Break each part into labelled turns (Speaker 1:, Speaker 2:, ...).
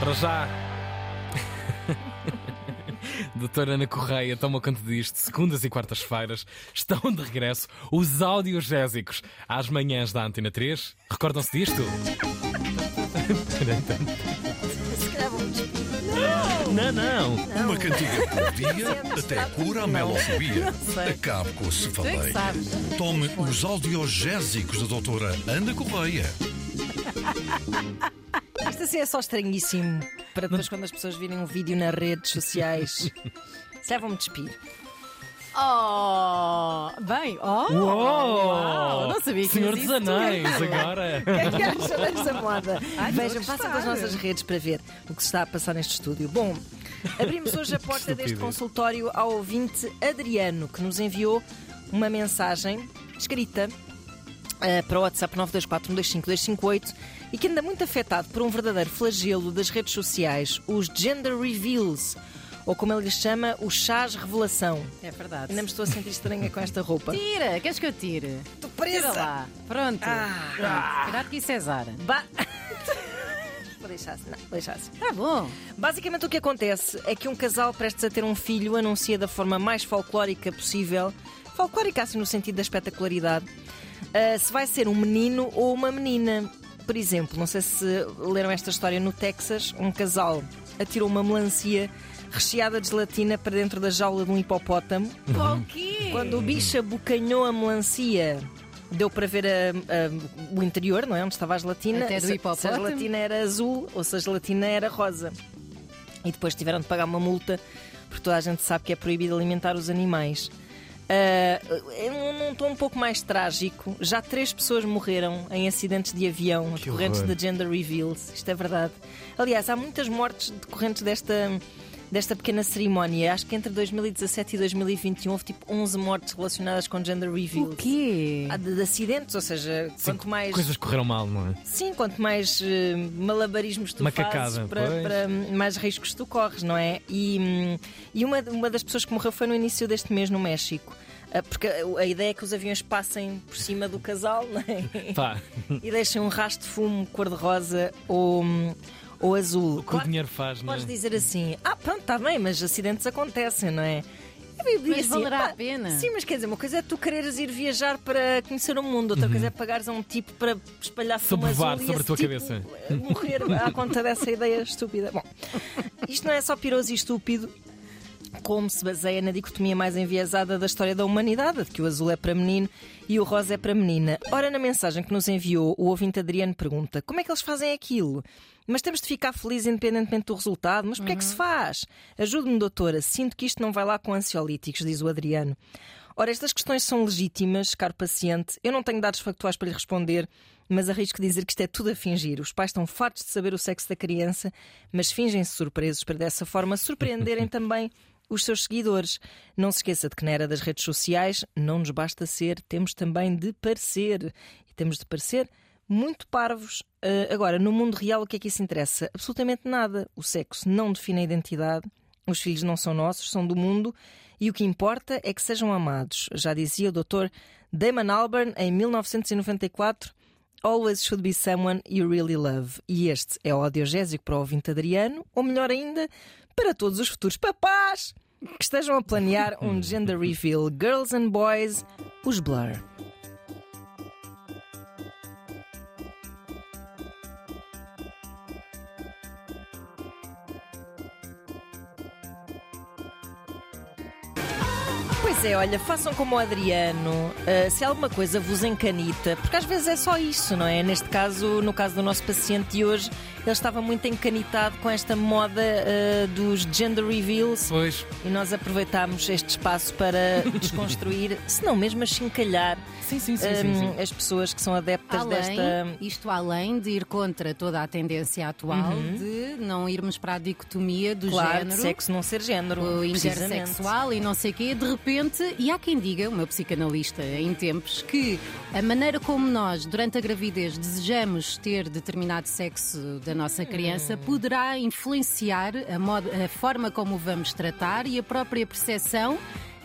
Speaker 1: Para já. Doutora Ana Correia toma conta disto. Segundas e quartas-feiras estão de regresso os audiogésicos às manhãs da Antena 3. Recordam-se disto? Não, não.
Speaker 2: Uma cantiga por dia até cura a melofobia. Acabe com o
Speaker 3: é
Speaker 2: cefaleio. Tome os audiogésicos da doutora Ana Correia.
Speaker 4: Isto assim é só estranhíssimo. Para depois, quando as pessoas virem um vídeo nas redes sociais. Se calhar vou-me despir.
Speaker 3: Oh, bem, oh, uau, não sabia que
Speaker 1: Senhor dos
Speaker 3: isso
Speaker 1: Anéis, agora.
Speaker 4: O que é que acha desta moda?
Speaker 3: Ai,
Speaker 4: Vejam,
Speaker 3: estou a
Speaker 4: passem
Speaker 3: gostar.
Speaker 4: pelas nossas redes para ver o que se está a passar neste estúdio. Bom, abrimos hoje a porta deste
Speaker 1: estupidez.
Speaker 4: consultório ao ouvinte Adriano, que nos enviou uma mensagem escrita eh, para o WhatsApp 924125258 e que anda muito afetado por um verdadeiro flagelo das redes sociais, os gender reveals, ou como ele lhes chama, o chás revelação.
Speaker 3: É verdade.
Speaker 4: Ainda me estou a sentir estranha com esta roupa.
Speaker 3: Tira, queres que eu tire? Tira
Speaker 4: presa!
Speaker 3: lá. Pronto.
Speaker 4: Ah.
Speaker 3: Pronto. Cuidado que isso é Zara.
Speaker 4: Ba- Vou deixar assim, não, vou deixar assim.
Speaker 3: Tá bom.
Speaker 4: Basicamente o que acontece é que um casal prestes a ter um filho anuncia da forma mais folclórica possível, folclórica assim no sentido da espetacularidade, ah, se vai ser um menino ou uma menina. Por exemplo, não sei se leram esta história no Texas, um casal atirou uma melancia recheada de gelatina para dentro da jaula de um hipopótamo.
Speaker 3: Quê?
Speaker 4: Quando o bicho abocanhou a melancia, deu para ver a- a- o interior, não é? Onde estava a gelatina.
Speaker 3: Até do
Speaker 4: Se- Se a
Speaker 3: hipopótamo.
Speaker 4: gelatina era azul ou se a gelatina era rosa. E depois tiveram de pagar uma multa, porque toda a gente sabe que é proibido alimentar os animais. Num num tom um pouco mais trágico, já três pessoas morreram em acidentes de avião
Speaker 1: Que
Speaker 4: decorrentes
Speaker 1: horror.
Speaker 4: de gender reveals. Isto é verdade. Aliás, há muitas mortes decorrentes desta, desta pequena cerimónia. Acho que entre 2017 e 2021 houve tipo 11 mortes relacionadas com gender reveals.
Speaker 3: O quê?
Speaker 4: De, de acidentes, ou seja,
Speaker 1: Sim,
Speaker 4: quanto mais.
Speaker 1: Coisas correram mal, não é?
Speaker 4: Sim, quanto mais eh, malabarismos tu
Speaker 1: Macacada,
Speaker 4: fazes, para, para mais riscos tu corres, não é? E, e uma, uma das pessoas que morreu foi no início deste mês no México. Ah, Porque a ideia é que os aviões passem por cima do casal não é?
Speaker 1: Pá,
Speaker 4: e deixem um rastro de fumo cor-de-rosa ou, ou azul.
Speaker 1: o que o
Speaker 4: Claro-
Speaker 1: dinheiro faz, não é?
Speaker 4: Podes dizer assim, ah, pronto, está bem, mas acidentes acontecem, não é?
Speaker 3: Mas
Speaker 4: assim,
Speaker 3: valerá
Speaker 4: pá,
Speaker 3: a pena.
Speaker 4: Sim, mas quer dizer, uma coisa é tu quereres ir viajar para conhecer o mundo, outra coisa é pagares a um tipo para espalhar fumo
Speaker 1: Sobrevoar
Speaker 4: azul
Speaker 1: sobre a tua
Speaker 4: tipo,
Speaker 1: cabeça.
Speaker 4: Morrer à conta dessa ideia estúpida. Bom, isto não é só piroso e estúpido. Como se baseia na dicotomia mais enviesada da história da humanidade, de que o azul é para menino e o rosa é para menina. Ora, na mensagem que nos enviou, o ouvinte Adriano pergunta: como é que eles fazem aquilo? Mas temos de ficar felizes independentemente do resultado. Mas porquê é que se faz? Ajude-me, doutora. Sinto que isto não vai lá com ansiolíticos, diz o Adriano. Ora, estas questões são legítimas, caro paciente. Eu não tenho dados factuais para lhe responder, mas arrisco dizer que isto é tudo a fingir. Os pais estão fartos de saber o sexo da criança, mas fingem-se surpresos para dessa forma surpreenderem também os seus seguidores. Não se esqueça de que na era das redes sociais não nos basta ser, temos também de parecer. E temos de parecer muito parvos. Ah, agora, no mundo real, o que é que isso interessa? Absolutamente nada. O sexo não define a identidade. Os filhos não são nossos, são do mundo. E o que importa é que sejam amados. Já dizia o Dr. Damon Albarn em 1994. Always should be someone you really love. E este é o audiogésico para o ouvinte Adriano, ou melhor ainda, para todos os futuros papás que estejam a planear um gender reveal. Girls and Boys, os Blur. Pois é, olha, façam como o Adriano, ah, se alguma coisa vos encanita, porque às vezes é só isso, não é? Neste caso, no caso do nosso paciente de hoje, ele estava muito encanitado com esta moda ah, dos gender reveals
Speaker 1: Pois,
Speaker 4: e nós aproveitámos este espaço para desconstruir, se não mesmo achincalhar
Speaker 1: sim, sim, sim. sim,
Speaker 4: hum,
Speaker 1: sim.
Speaker 4: as pessoas que são adeptas
Speaker 3: Além,
Speaker 4: desta.
Speaker 3: Isto além de ir contra toda a tendência atual de não irmos para a dicotomia do
Speaker 4: Claro,
Speaker 3: género.
Speaker 4: de sexo não ser género.
Speaker 3: o intersexual e não sei o quê, de repente, e há quem diga, o meu psicanalista em tempos, que a maneira como nós, durante a gravidez, desejamos ter determinado sexo da nossa criança
Speaker 4: Hum.
Speaker 3: poderá influenciar a, modo- a forma como o vamos tratar e a própria percepção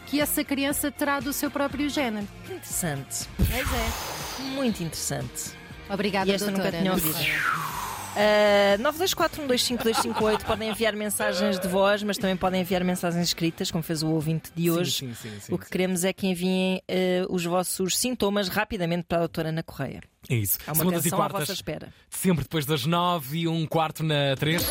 Speaker 3: que essa criança terá do seu próprio género.
Speaker 4: Interessante.
Speaker 3: Pois é.
Speaker 4: Muito interessante.
Speaker 3: Obrigada,
Speaker 4: E esta nunca
Speaker 3: doutora.
Speaker 4: tinha
Speaker 3: Ana
Speaker 4: ouvido. Uh, 924125258 podem enviar mensagens de voz, mas também podem enviar mensagens escritas, como fez o ouvinte de hoje.
Speaker 1: Sim, sim, sim,
Speaker 4: o que queremos é que enviem uh, os vossos sintomas rapidamente para a doutora Ana Correia.
Speaker 1: É isso.
Speaker 4: Há uma
Speaker 1: Segundas e
Speaker 4: canção à
Speaker 1: quartas,
Speaker 4: vossa espera.
Speaker 1: sempre depois das nove e um quarto na três.